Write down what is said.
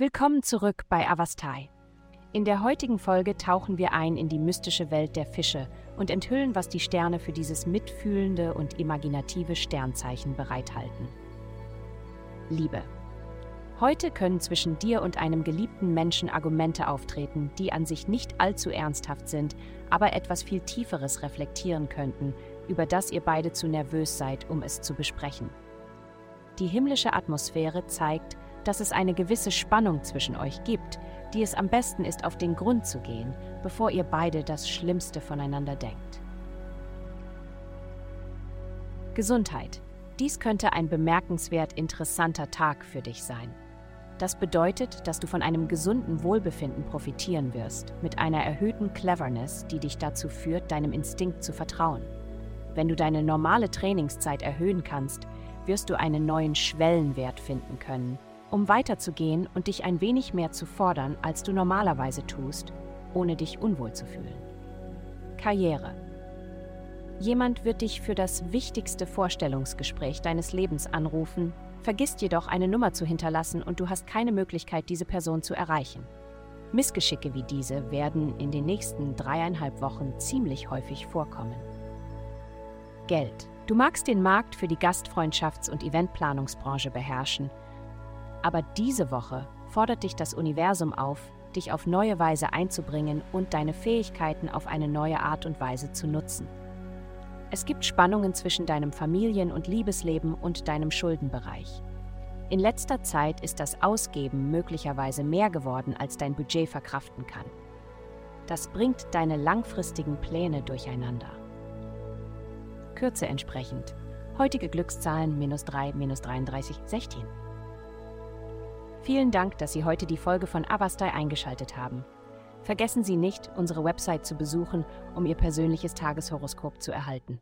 Willkommen zurück bei Avastai. In der heutigen Folge tauchen wir ein in die mystische Welt der Fische und enthüllen, was die Sterne für dieses mitfühlende und imaginative Sternzeichen bereithalten. Liebe. Heute können zwischen dir und einem geliebten Menschen Argumente auftreten, die an sich nicht allzu ernsthaft sind, aber etwas viel Tieferes reflektieren könnten, über das ihr beide zu nervös seid, um es zu besprechen. Die himmlische Atmosphäre zeigt, dass es eine gewisse Spannung zwischen euch gibt, die es am besten ist, auf den Grund zu gehen, bevor ihr beide das Schlimmste voneinander denkt. Gesundheit. Dies könnte ein bemerkenswert interessanter Tag für dich sein. Das bedeutet, dass du von einem gesunden Wohlbefinden profitieren wirst, mit einer erhöhten Cleverness, die dich dazu führt, deinem Instinkt zu vertrauen. Wenn du deine normale Trainingszeit erhöhen kannst, wirst du einen neuen Schwellenwert finden können, um weiterzugehen und dich ein wenig mehr zu fordern, als du normalerweise tust, ohne dich unwohl zu fühlen. Karriere. Jemand wird dich für das wichtigste Vorstellungsgespräch deines Lebens anrufen, vergisst jedoch eine Nummer zu hinterlassen und du hast keine Möglichkeit, diese Person zu erreichen. Missgeschicke wie diese werden in den nächsten dreieinhalb Wochen ziemlich häufig vorkommen. Geld. Du magst den Markt für die Gastfreundschafts- und Eventplanungsbranche beherrschen aber diese Woche fordert dich das Universum auf, dich auf neue Weise einzubringen und deine Fähigkeiten auf eine neue Art und Weise zu nutzen. Es gibt Spannungen zwischen deinem Familien- und Liebesleben und deinem Schuldenbereich. In letzter Zeit ist das Ausgeben möglicherweise mehr geworden, als dein Budget verkraften kann. Das bringt deine langfristigen Pläne durcheinander. Kürze entsprechend. Heutige Glückszahlen minus 3, minus 33, 16. Vielen Dank, dass Sie heute die Folge von Avastai eingeschaltet haben. Vergessen Sie nicht, unsere Website zu besuchen, um Ihr persönliches Tageshoroskop zu erhalten.